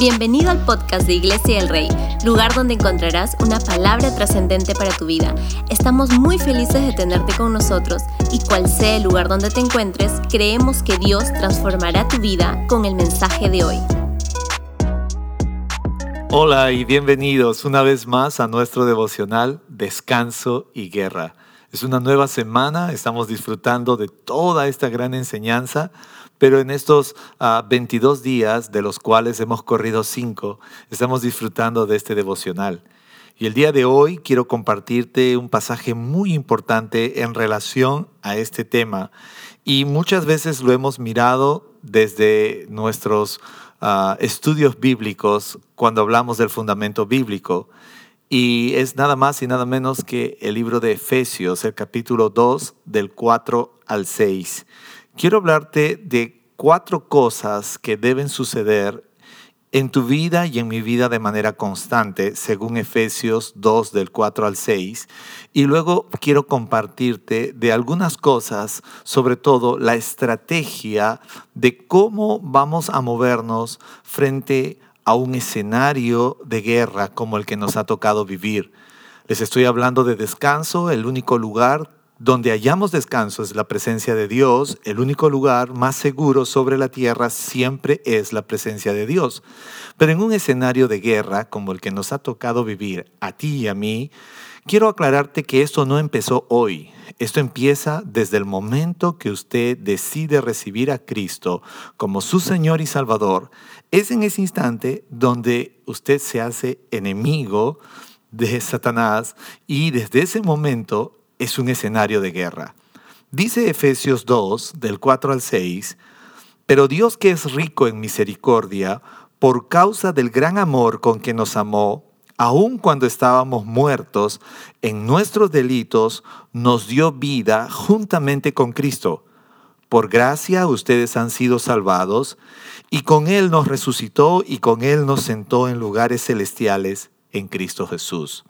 Bienvenido al podcast de Iglesia del Rey, lugar donde encontrarás una palabra trascendente para tu vida. Estamos muy felices de tenerte con nosotros y cual sea el lugar donde te encuentres, creemos que Dios transformará tu vida con el mensaje de hoy. Hola y bienvenidos una vez más a nuestro devocional Descanso y Guerra. Es una nueva semana, estamos disfrutando de toda esta gran enseñanza pero en estos 22 ah, días, de los cuales hemos corrido 5, estamos disfrutando de este devocional. Y el día de hoy quiero compartirte un pasaje muy importante en relación a este tema. Y muchas veces lo hemos mirado desde nuestros ah, estudios bíblicos cuando hablamos del fundamento bíblico. Y es nada más y nada menos que el libro de Efesios, el capítulo 2, del 4 al 6 quiero hablarte de cuatro cosas que deben suceder en tu vida y en mi vida de manera constante, según Efesios 2 del 4 al 6. Y luego quiero compartirte de algunas cosas, sobre todo la estrategia de cómo vamos a movernos frente a un escenario de guerra como el que nos ha tocado vivir. Les estoy hablando de descanso, el único lugar donde hallamos descanso es la presencia de Dios, el único lugar más seguro sobre la tierra siempre es la presencia de Dios. Pero en un escenario de guerra como el que nos ha tocado vivir a ti y a mí, quiero aclararte que esto no empezó hoy. Esto empieza desde el momento que usted decide recibir a Cristo como su Señor y Salvador. Es en ese instante donde usted se hace enemigo de Satanás y desde ese momento es un escenario de guerra. Dice Efesios 2, del 4 al 6, pero Dios que es rico en misericordia, por causa del gran amor con que nos amó, aun cuando estábamos muertos en nuestros delitos, nos dio vida juntamente con Cristo. Por gracia ustedes han sido salvados, y con Él nos resucitó y con Él nos sentó en lugares celestiales en Cristo Jesús.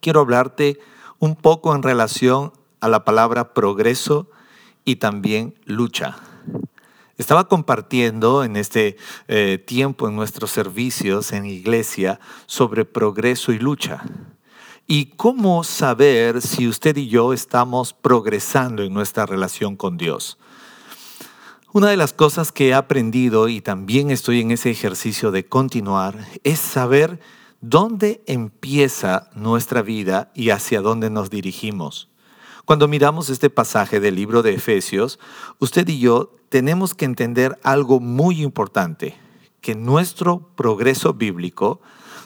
Quiero hablarte un poco en relación a la palabra progreso y también lucha. Estaba compartiendo en este eh, tiempo en nuestros servicios en iglesia sobre progreso y lucha. Y cómo saber si usted y yo estamos progresando en nuestra relación con Dios. Una de las cosas que he aprendido y también estoy en ese ejercicio de continuar es saber ¿Dónde empieza nuestra vida y hacia dónde nos dirigimos? Cuando miramos este pasaje del libro de Efesios, usted y yo tenemos que entender algo muy importante, que nuestro progreso bíblico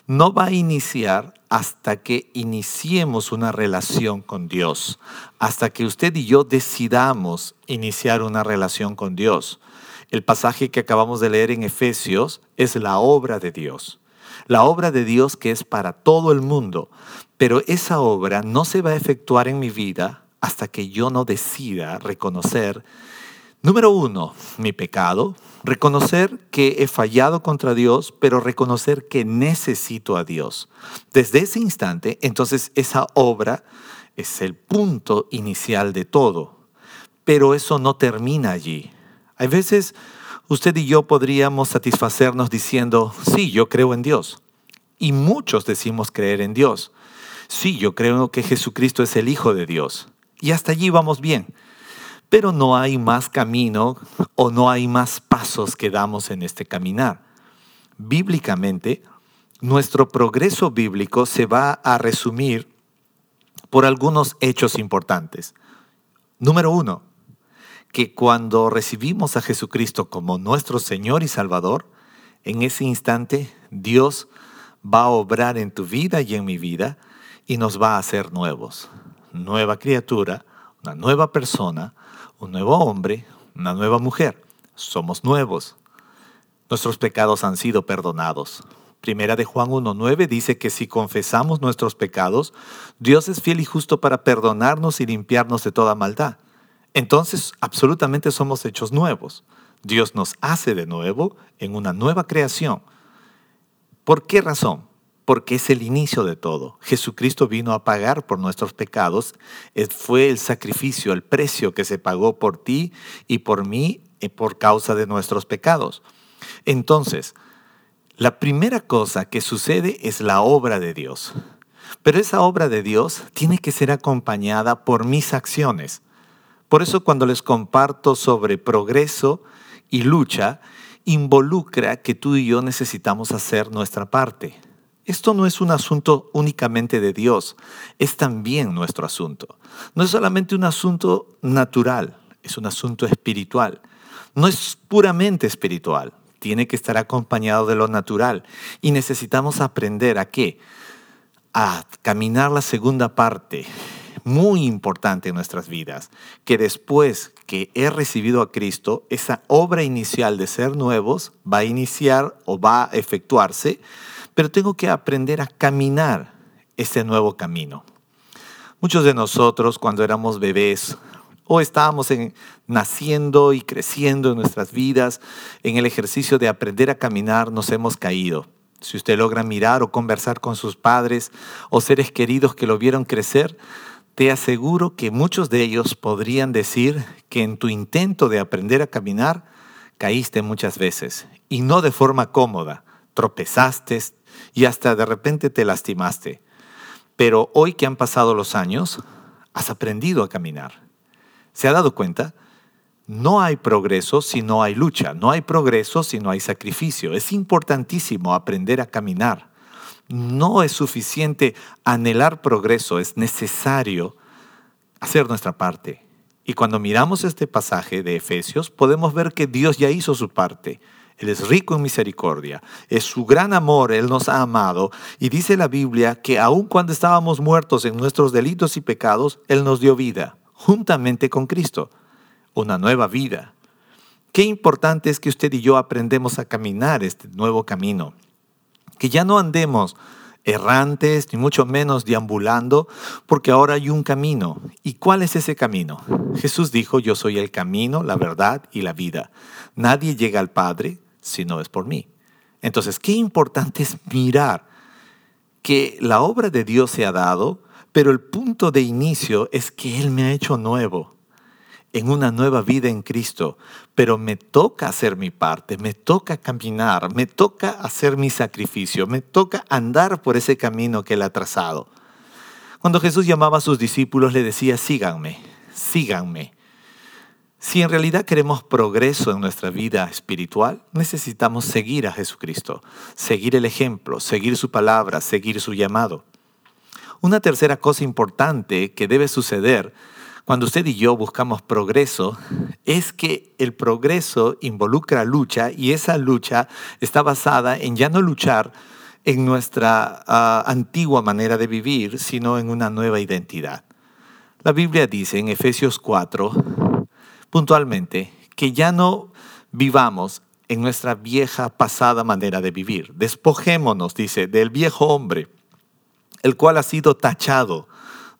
no va a iniciar hasta que iniciemos una relación con Dios, hasta que usted y yo decidamos iniciar una relación con Dios. El pasaje que acabamos de leer en Efesios es la obra de Dios la obra de Dios que es para todo el mundo. Pero esa obra no se va a efectuar en mi vida hasta que yo no decida reconocer, número uno, mi pecado, reconocer que he fallado contra Dios, pero reconocer que necesito a Dios. Desde ese instante, entonces esa obra es el punto inicial de todo. Pero eso no termina allí. Hay veces usted y yo podríamos satisfacernos diciendo, sí, yo creo en Dios. Y muchos decimos creer en Dios. Sí, yo creo que Jesucristo es el Hijo de Dios. Y hasta allí vamos bien. Pero no hay más camino o no hay más pasos que damos en este caminar. Bíblicamente, nuestro progreso bíblico se va a resumir por algunos hechos importantes. Número uno, que cuando recibimos a Jesucristo como nuestro Señor y Salvador, en ese instante Dios va a obrar en tu vida y en mi vida y nos va a hacer nuevos. Nueva criatura, una nueva persona, un nuevo hombre, una nueva mujer. Somos nuevos. Nuestros pecados han sido perdonados. Primera de Juan 1.9 dice que si confesamos nuestros pecados, Dios es fiel y justo para perdonarnos y limpiarnos de toda maldad entonces absolutamente somos hechos nuevos. Dios nos hace de nuevo en una nueva creación. ¿Por qué razón? Porque es el inicio de todo. Jesucristo vino a pagar por nuestros pecados. Fue el sacrificio, el precio que se pagó por ti y por mí eh, por causa de nuestros pecados. Entonces, La primera cosa que sucede es la obra de Dios. Pero esa obra de Dios tiene que ser acompañada por mis acciones. Por eso cuando les comparto sobre progreso y lucha, involucra que tú y yo necesitamos hacer nuestra parte. Esto no es un asunto únicamente de Dios, es también nuestro asunto. No es solamente un asunto natural, es un asunto espiritual. No es puramente espiritual, tiene que estar acompañado de lo natural. Y necesitamos aprender a qué? A caminar la segunda parte, muy importante en nuestras vidas, que después que he recibido a Cristo, esa obra inicial de ser nuevos va a iniciar o va a efectuarse, pero tengo que aprender a caminar ese nuevo camino. Muchos de nosotros cuando éramos bebés o estábamos en, naciendo y creciendo en nuestras vidas, en el ejercicio de aprender a caminar, nos hemos caído. Si usted logra mirar o conversar con sus padres o seres queridos que lo vieron crecer, te aseguro que muchos de ellos podrían decir que en tu intento de aprender a caminar caíste muchas veces y no de forma cómoda, tropezaste y hasta de repente te lastimaste. Pero hoy que han pasado los años, has aprendido a caminar. ¿Se ha dado cuenta? No hay progreso si no hay lucha, no hay progreso si no hay sacrificio. Es importantísimo aprender a caminar. No es suficiente anhelar progreso, es necesario hacer nuestra parte. Y cuando miramos este pasaje de Efesios, podemos ver que Dios ya hizo su parte. Él es rico en misericordia, es su gran amor, Él nos ha amado. Y dice la Biblia que aun cuando estábamos muertos en nuestros delitos y pecados, Él nos dio vida, juntamente con Cristo, una nueva vida. Qué importante es que usted y yo aprendemos a caminar este nuevo camino que ya no andemos errantes, ni mucho menos deambulando, porque ahora hay un camino. ¿Y cuál es ese camino? Jesús dijo, yo soy el camino, la verdad y la vida. Nadie llega al Padre si no es por mí. Entonces, qué importante es mirar que la obra de Dios se ha dado, pero el punto de inicio es que Él me ha hecho nuevo en una nueva vida en Cristo, pero me toca hacer mi parte, me toca caminar, me toca hacer mi sacrificio, me toca andar por ese camino que Él ha trazado. Cuando Jesús llamaba a sus discípulos le decía, síganme, síganme. Si en realidad queremos progreso en nuestra vida espiritual, necesitamos seguir a Jesucristo, seguir el ejemplo, seguir su palabra, seguir su llamado. Una tercera cosa importante que debe suceder cuando usted y yo buscamos progreso, es que el progreso involucra lucha y esa lucha está basada en ya no luchar en nuestra ah, antigua manera de vivir, sino en una nueva identidad. La Biblia dice en Efesios 4, puntualmente, que ya no vivamos en nuestra vieja pasada manera de vivir. Despojémonos, dice, del viejo hombre, el cual ha sido tachado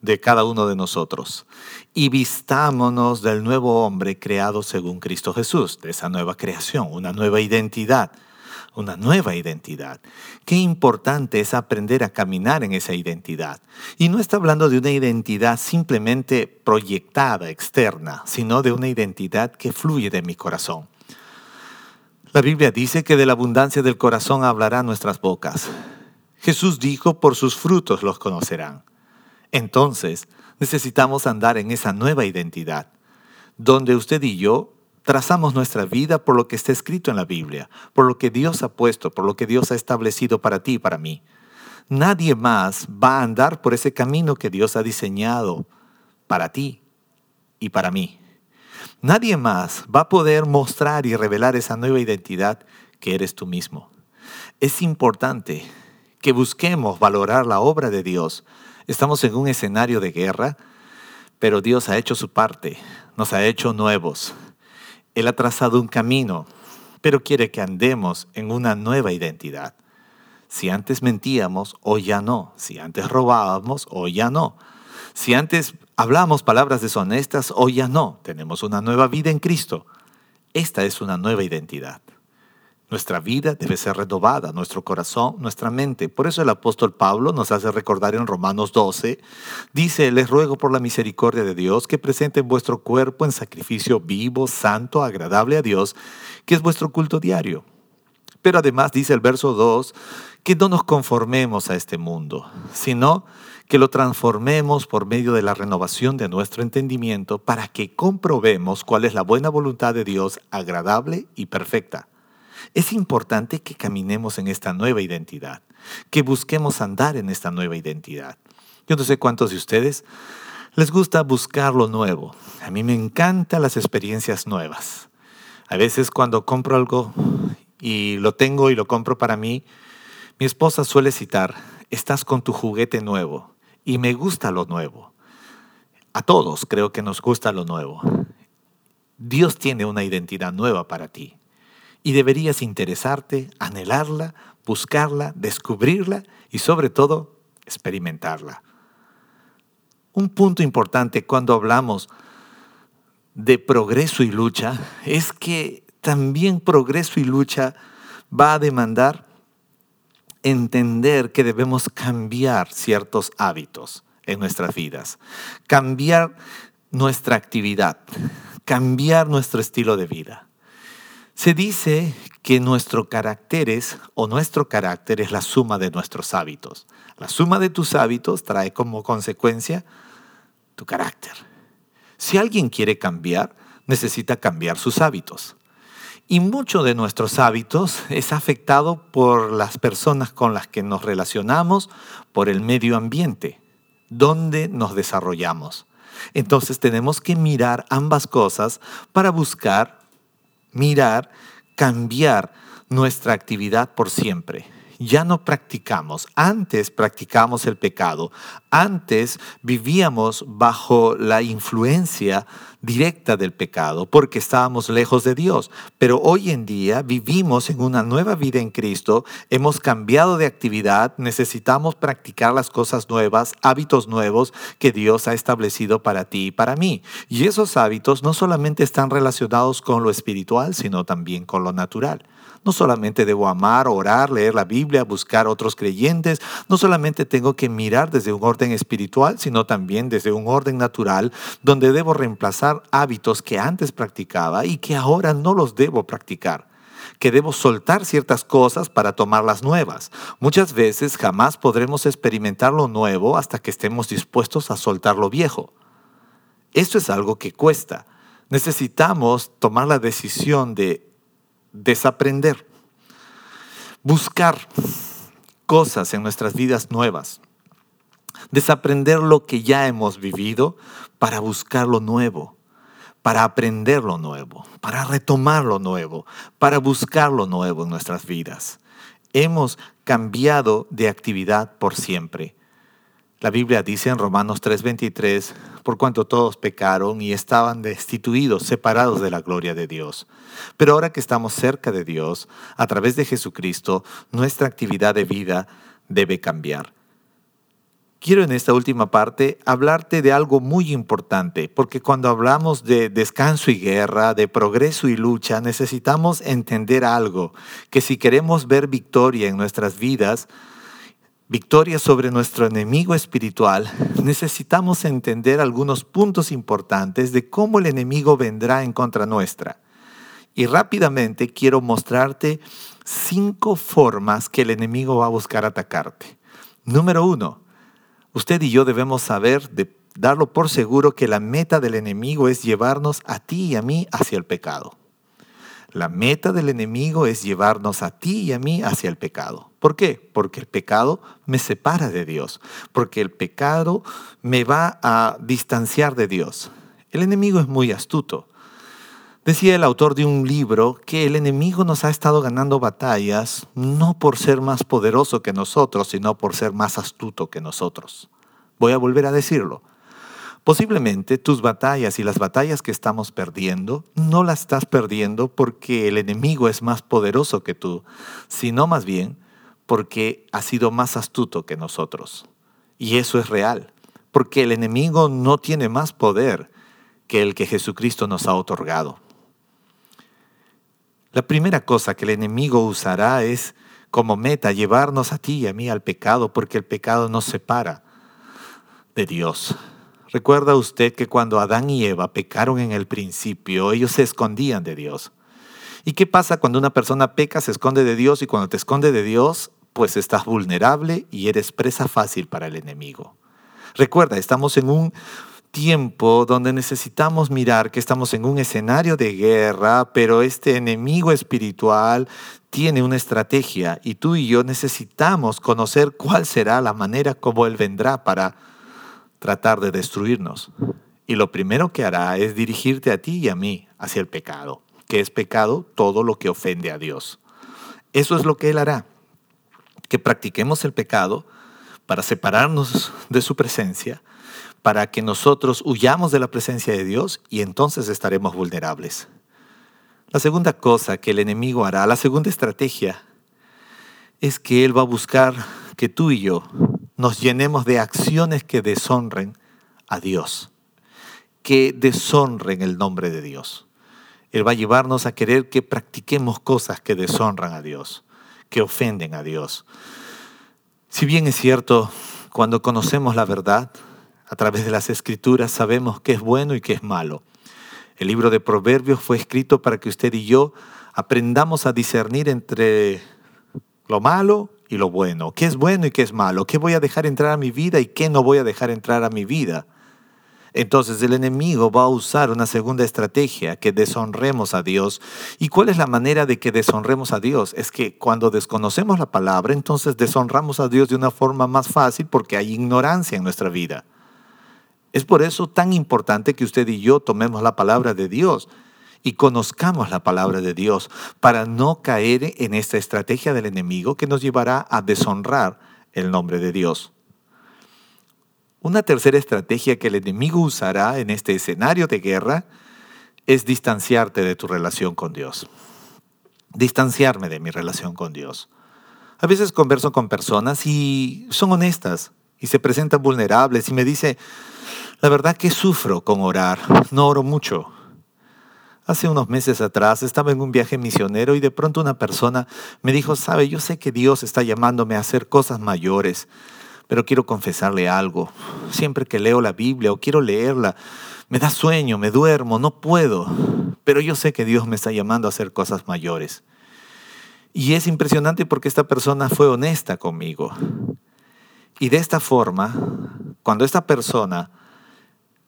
de cada uno de nosotros y vistámonos del nuevo hombre creado según Cristo Jesús, de esa nueva creación, una nueva identidad, una nueva identidad. Qué importante es aprender a caminar en esa identidad. Y no está hablando de una identidad simplemente proyectada, externa, sino de una identidad que fluye de mi corazón. La Biblia dice que de la abundancia del corazón hablará nuestras bocas. Jesús dijo, por sus frutos los conocerán. Entonces, necesitamos andar en esa nueva identidad, donde usted y yo trazamos nuestra vida por lo que está escrito en la Biblia, por lo que Dios ha puesto, por lo que Dios ha establecido para ti y para mí. Nadie más va a andar por ese camino que Dios ha diseñado para ti y para mí. Nadie más va a poder mostrar y revelar esa nueva identidad que eres tú mismo. Es importante que busquemos valorar la obra de Dios Estamos en un escenario de guerra, pero Dios ha hecho su parte, nos ha hecho nuevos. Él ha trazado un camino, pero quiere que andemos en una nueva identidad. Si antes mentíamos, hoy ya no. Si antes robábamos, hoy ya no. Si antes hablábamos palabras deshonestas, hoy ya no. Tenemos una nueva vida en Cristo. Esta es una nueva identidad. Nuestra vida debe ser renovada, nuestro corazón, nuestra mente. Por eso el apóstol Pablo nos hace recordar en Romanos 12, dice, les ruego por la misericordia de Dios que presenten vuestro cuerpo en sacrificio vivo, santo, agradable a Dios, que es vuestro culto diario. Pero además dice el verso 2 que no nos conformemos a este mundo, sino que lo transformemos por medio de la renovación de nuestro entendimiento para que comprobemos cuál es la buena voluntad de Dios agradable y perfecta. Es importante que caminemos en esta nueva identidad, que busquemos andar en esta nueva identidad. Yo no sé cuántos de ustedes les gusta buscar lo nuevo. A mí me encantan las experiencias nuevas. A veces cuando compro algo y lo tengo y lo compro para mí, mi esposa suele citar, estás con tu juguete nuevo y me gusta lo nuevo. A todos creo que nos gusta lo nuevo. Dios tiene una identidad nueva para ti y deberías interesarte, anhelarla, buscarla, descubrirla y sobre todo experimentarla. Un punto importante cuando hablamos de progreso y lucha es que también progreso y lucha va a demandar entender que debemos cambiar ciertos hábitos en nuestras vidas, cambiar nuestra actividad, cambiar nuestro estilo de vida. Se dice que nuestro carácter es, o nuestro carácter es la suma de nuestros hábitos. La suma de tus hábitos trae como consecuencia tu carácter. Si alguien quiere cambiar, necesita cambiar sus hábitos. Y mucho de nuestros hábitos es afectado por las personas con las que nos relacionamos, por el medio ambiente, donde nos desarrollamos. Entonces tenemos que mirar ambas cosas para buscar, mirar, cambiar nuestra actividad por siempre ya no practicamos. Antes practicamos el pecado. Antes vivíamos bajo la influencia directa del pecado porque estábamos lejos de Dios. Pero hoy en día vivimos en una nueva vida en Cristo. Hemos cambiado de actividad. Necesitamos practicar las cosas nuevas, hábitos nuevos que Dios ha establecido para ti y para mí. Y esos hábitos no solamente están relacionados con lo espiritual, sino también con lo natural. No solamente debo amar, orar, leer la Biblia, buscar otros creyentes. No solamente tengo que mirar desde un orden espiritual, sino también desde un orden natural, donde debo reemplazar hábitos que antes practicaba y que ahora no los debo practicar que debo soltar ciertas cosas para tomar las nuevas. Muchas veces jamás podremos experimentar lo nuevo hasta que estemos dispuestos a soltar lo viejo. Esto es algo que cuesta. Necesitamos tomar la decisión de desaprender, buscar cosas en nuestras vidas nuevas, desaprender lo que ya hemos vivido para buscar lo nuevo, para aprender lo nuevo, para retomar lo nuevo, para buscar lo nuevo en nuestras vidas. Hemos cambiado de actividad por siempre. La Biblia dice en Romanos 3:23, por cuanto todos pecaron y estaban destituidos, separados de la gloria de Dios. Pero ahora que estamos cerca de Dios, a través de Jesucristo, nuestra actividad de vida debe cambiar. Quiero en esta última parte hablarte de algo muy importante, porque cuando hablamos de descanso y guerra, de progreso y lucha, necesitamos entender algo, que si queremos ver victoria en nuestras vidas, victoria sobre nuestro enemigo espiritual, necesitamos entender algunos puntos importantes de cómo el enemigo vendrá en contra nuestra. Y rápidamente quiero mostrarte cinco formas que el enemigo va a buscar atacarte. Número uno, usted y yo debemos saber, darlo por seguro, que la meta del enemigo es llevarnos a ti y a mí hacia el pecado. La meta del enemigo es llevarnos a ti y a mí hacia el pecado. ¿Por qué? Porque el pecado me separa de Dios, porque el pecado me va a distanciar de Dios. El enemigo es muy astuto. Decía el autor de un libro que el enemigo nos ha estado ganando batallas no por ser más poderoso que nosotros, sino por ser más astuto que nosotros. Voy a volver a decirlo. Posiblemente tus batallas y las batallas que estamos perdiendo no las estás perdiendo porque el enemigo es más poderoso que tú, sino más bien porque ha sido más astuto que nosotros. Y eso es real, porque el enemigo no tiene más poder que el que Jesucristo nos ha otorgado. La primera cosa que el enemigo usará es como meta llevarnos a ti y a mí al pecado, porque el pecado nos separa de Dios. ¿Recuerda usted que cuando Adán y Eva pecaron en el principio, ellos se escondían de Dios? ¿Y qué pasa cuando una persona peca, se esconde de Dios y cuando te esconde de Dios, pues estás vulnerable y eres presa fácil para el enemigo? Recuerda, estamos en un tiempo donde necesitamos mirar que estamos en un escenario de guerra, pero este enemigo espiritual tiene una estrategia y tú y yo necesitamos conocer cuál será la manera como él vendrá para tratar de destruirnos. Y lo primero que hará es dirigirte a ti y a mí hacia el pecado, que es pecado todo lo que ofende a Dios. Eso es lo que él hará, que practiquemos el pecado para separarnos de su presencia para que nosotros huyamos de la presencia de Dios y entonces estaremos vulnerables. La segunda cosa que el enemigo hará, la segunda estrategia, es que Él va a buscar que tú y yo nos llenemos de acciones que deshonren a Dios, que deshonren el nombre de Dios. Él va a llevarnos a querer que practiquemos cosas que deshonran a Dios, que ofenden a Dios. Si bien es cierto, cuando conocemos la verdad, a través de las escrituras sabemos qué es bueno y qué es malo. El libro de Proverbios fue escrito para que usted y yo aprendamos a discernir entre lo malo y lo bueno. ¿Qué es bueno y qué es malo? ¿Qué voy a dejar entrar a mi vida y qué no voy a dejar entrar a mi vida? Entonces el enemigo va a usar una segunda estrategia, que deshonremos a Dios. ¿Y cuál es la manera de que deshonremos a Dios? Es que cuando desconocemos la palabra, entonces deshonramos a Dios de una forma más fácil porque hay ignorancia en nuestra vida. Es por eso tan importante que usted y yo tomemos la palabra de Dios y conozcamos la palabra de Dios para no caer en esta estrategia del enemigo que nos llevará a deshonrar el nombre de Dios. Una tercera estrategia que el enemigo usará en este escenario de guerra es distanciarte de tu relación con Dios. Distanciarme de mi relación con Dios. A veces converso con personas y son honestas y se presentan vulnerables y me dice, la verdad que sufro con orar, no oro mucho. Hace unos meses atrás estaba en un viaje misionero y de pronto una persona me dijo, sabe, yo sé que Dios está llamándome a hacer cosas mayores, pero quiero confesarle algo. Siempre que leo la Biblia o quiero leerla, me da sueño, me duermo, no puedo, pero yo sé que Dios me está llamando a hacer cosas mayores. Y es impresionante porque esta persona fue honesta conmigo. Y de esta forma, cuando esta persona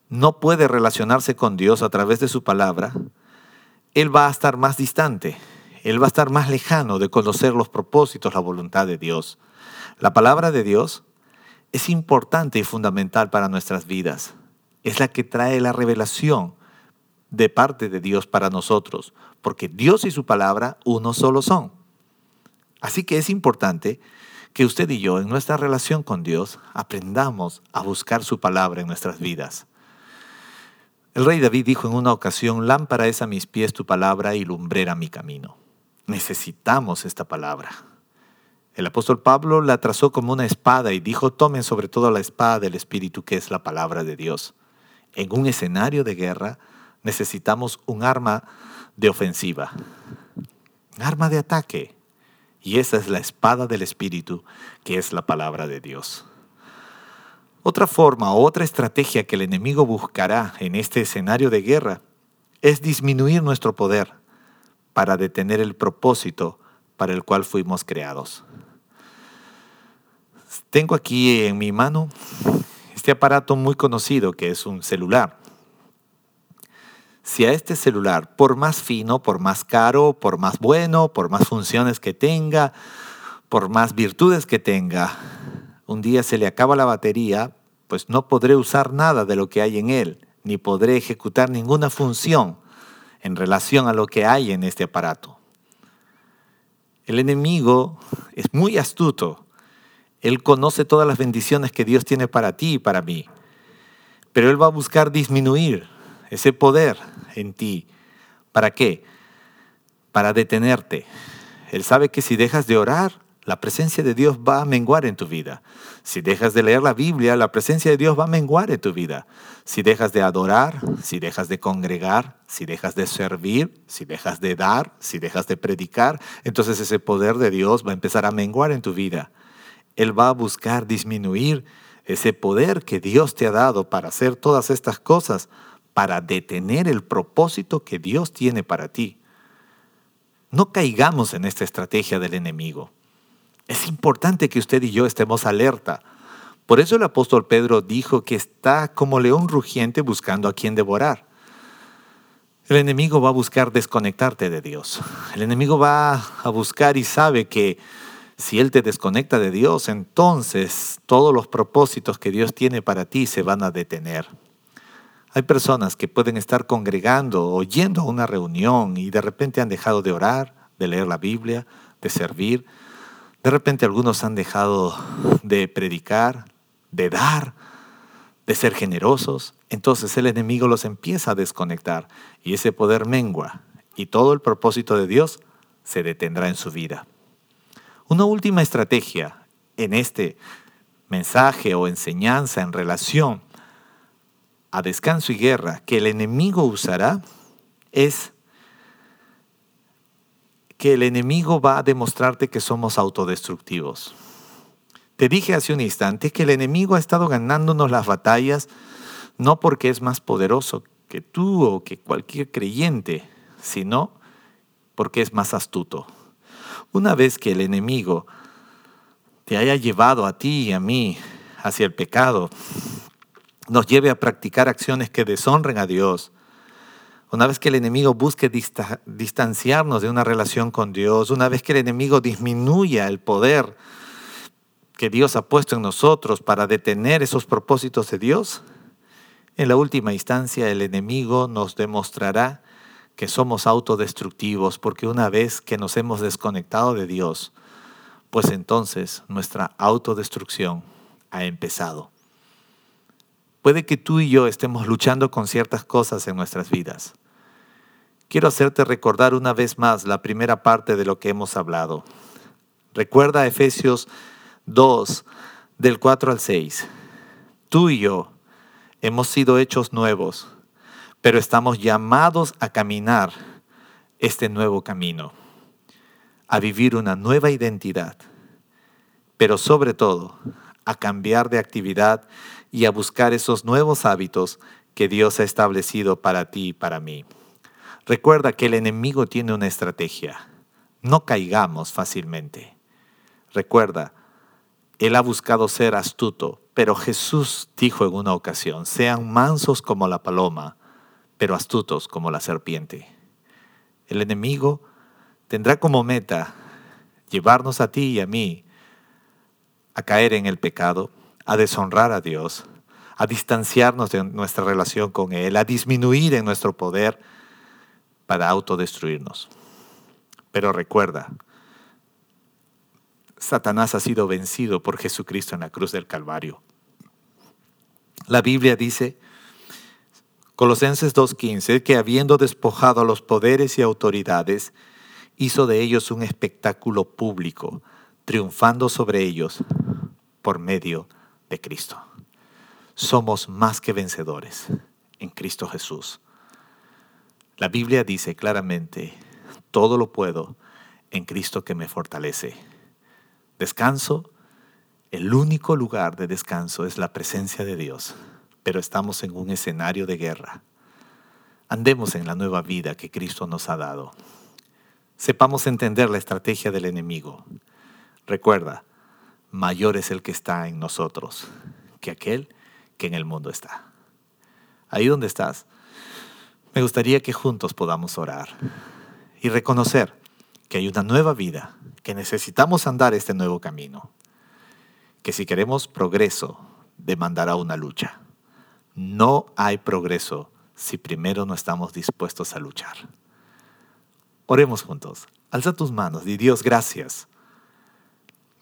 no puede relacionarse con Dios a través de su palabra, él va a estar más distante, él va a estar más lejano de conocer los propósitos, la voluntad de Dios. La palabra de Dios es importante y fundamental para nuestras vidas. Es la que trae la revelación de parte de Dios para nosotros, porque Dios y su palabra uno solo son. Así que es importante que usted y yo en nuestra relación con Dios aprendamos a buscar su palabra en nuestras vidas. El rey David dijo en una ocasión, lámpara es a mis pies tu palabra y lumbrera mi camino. Necesitamos esta palabra. El apóstol Pablo la trazó como una espada y dijo, tomen sobre todo la espada del Espíritu que es la palabra de Dios. En un escenario de guerra necesitamos un arma de ofensiva, un arma de ataque. Y esa es la espada del Espíritu que es la palabra de Dios. Otra forma o otra estrategia que el enemigo buscará en este escenario de guerra es disminuir nuestro poder para detener el propósito para el cual fuimos creados. Tengo aquí en mi mano este aparato muy conocido que es un celular. Si a este celular, por más fino, por más caro, por más bueno, por más funciones que tenga, por más virtudes que tenga, un día se le acaba la batería, pues no podré usar nada de lo que hay en él, ni podré ejecutar ninguna función en relación a lo que hay en este aparato. El enemigo es muy astuto. Él conoce todas las bendiciones que Dios tiene para ti y para mí. Pero Él va a buscar disminuir ese poder en ti. ¿Para qué? Para detenerte. Él sabe que si dejas de orar, la presencia de Dios va a menguar en tu vida. Si dejas de leer la Biblia, la presencia de Dios va a menguar en tu vida. Si dejas de adorar, si dejas de congregar, si dejas de servir, si dejas de dar, si dejas de predicar, entonces ese poder de Dios va a empezar a menguar en tu vida. Él va a buscar disminuir ese poder que Dios te ha dado para hacer todas estas cosas, para detener el propósito que Dios tiene para ti. No caigamos en esta estrategia del enemigo. Es importante que usted y yo estemos alerta. Por eso el apóstol Pedro dijo que está como león rugiente buscando a quien devorar. El enemigo va a buscar desconectarte de Dios. El enemigo va a buscar y sabe que si Él te desconecta de Dios, entonces todos los propósitos que Dios tiene para ti se van a detener. Hay personas que pueden estar congregando o yendo a una reunión y de repente han dejado de orar, de leer la Biblia, de servir. De repente algunos han dejado de predicar, de dar, de ser generosos. Entonces el enemigo los empieza a desconectar y ese poder mengua y todo el propósito de Dios se detendrá en su vida. Una última estrategia en este mensaje o enseñanza en relación a descanso y guerra que el enemigo usará es que el enemigo va a demostrarte que somos autodestructivos. Te dije hace un instante que el enemigo ha estado ganándonos las batallas no porque es más poderoso que tú o que cualquier creyente, sino porque es más astuto. Una vez que el enemigo te haya llevado a ti y a mí hacia el pecado, nos lleve a practicar acciones que deshonren a Dios, una vez que el enemigo busque distanciarnos de una relación con Dios, una vez que el enemigo disminuya el poder que Dios ha puesto en nosotros para detener esos propósitos de Dios, en la última instancia el enemigo nos demostrará que somos autodestructivos, porque una vez que nos hemos desconectado de Dios, pues entonces nuestra autodestrucción ha empezado. Puede que tú y yo estemos luchando con ciertas cosas en nuestras vidas. Quiero hacerte recordar una vez más la primera parte de lo que hemos hablado. Recuerda Efesios 2, del 4 al 6. Tú y yo hemos sido hechos nuevos, pero estamos llamados a caminar este nuevo camino, a vivir una nueva identidad, pero sobre todo a cambiar de actividad y a buscar esos nuevos hábitos que Dios ha establecido para ti y para mí. Recuerda que el enemigo tiene una estrategia. No caigamos fácilmente. Recuerda, él ha buscado ser astuto, pero Jesús dijo en una ocasión, sean mansos como la paloma, pero astutos como la serpiente. El enemigo tendrá como meta llevarnos a ti y a mí a caer en el pecado, a deshonrar a Dios, a distanciarnos de nuestra relación con Él, a disminuir en nuestro poder para autodestruirnos. Pero recuerda, Satanás ha sido vencido por Jesucristo en la cruz del Calvario. La Biblia dice, Colosenses 2.15, que habiendo despojado a los poderes y autoridades, hizo de ellos un espectáculo público, triunfando sobre ellos por medio de Cristo. Somos más que vencedores en Cristo Jesús. La Biblia dice claramente, todo lo puedo en Cristo que me fortalece. Descanso, el único lugar de descanso es la presencia de Dios, pero estamos en un escenario de guerra. Andemos en la nueva vida que Cristo nos ha dado. Sepamos entender la estrategia del enemigo. Recuerda, mayor es el que está en nosotros que aquel que en el mundo está. Ahí donde estás, me gustaría que juntos podamos orar y reconocer que hay una nueva vida, que necesitamos andar este nuevo camino, que si queremos progreso, demandará una lucha. No hay progreso si primero no estamos dispuestos a luchar. Oremos juntos. Alza tus manos y Dios, gracias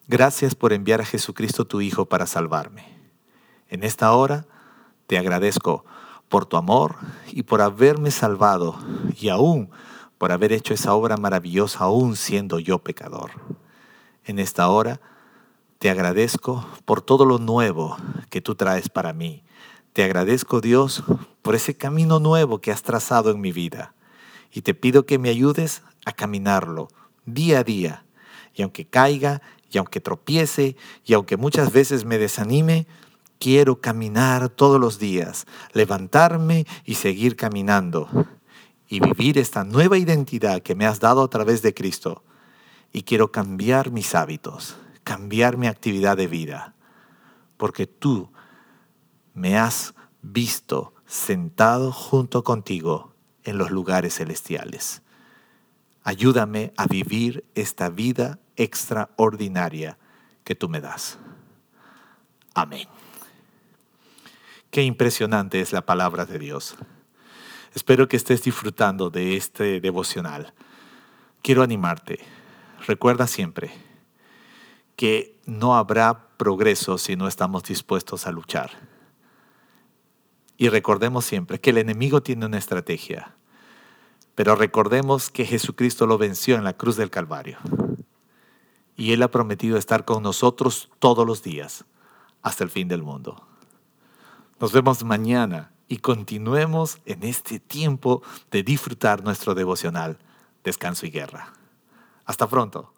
Gracias por enviar a Jesucristo tu Hijo para salvarme. En esta hora te agradezco por tu amor y por haberme salvado y aún por haber hecho esa obra maravillosa aún siendo yo pecador. En esta hora te agradezco por todo lo nuevo que tú traes para mí. Te agradezco Dios por ese camino nuevo que has trazado en mi vida y te pido que me ayudes a caminarlo día a día. Y aunque caiga y aunque tropiece y aunque muchas veces me desanime, quiero caminar todos los días, levantarme y seguir caminando. y vivir esta nueva identidad que me has dado a través de Cristo. Y quiero cambiar mis hábitos, cambiar mi actividad de vida, porque tú me has visto sentado junto contigo en los lugares celestiales. Ayúdame a vivir esta vida extraordinaria que tú me das. Amén. Qué impresionante es la palabra de Dios. Espero que estés disfrutando de este devocional. Quiero animarte. Recuerda siempre que no habrá progreso si no estamos dispuestos a luchar. Y recordemos siempre que el enemigo tiene una estrategia, pero recordemos que Jesucristo lo venció en la cruz del Calvario. Y Él ha prometido estar con nosotros todos los días, hasta el fin del mundo. Nos vemos mañana y continuemos en este tiempo de disfrutar nuestro devocional, descanso y guerra. Hasta pronto.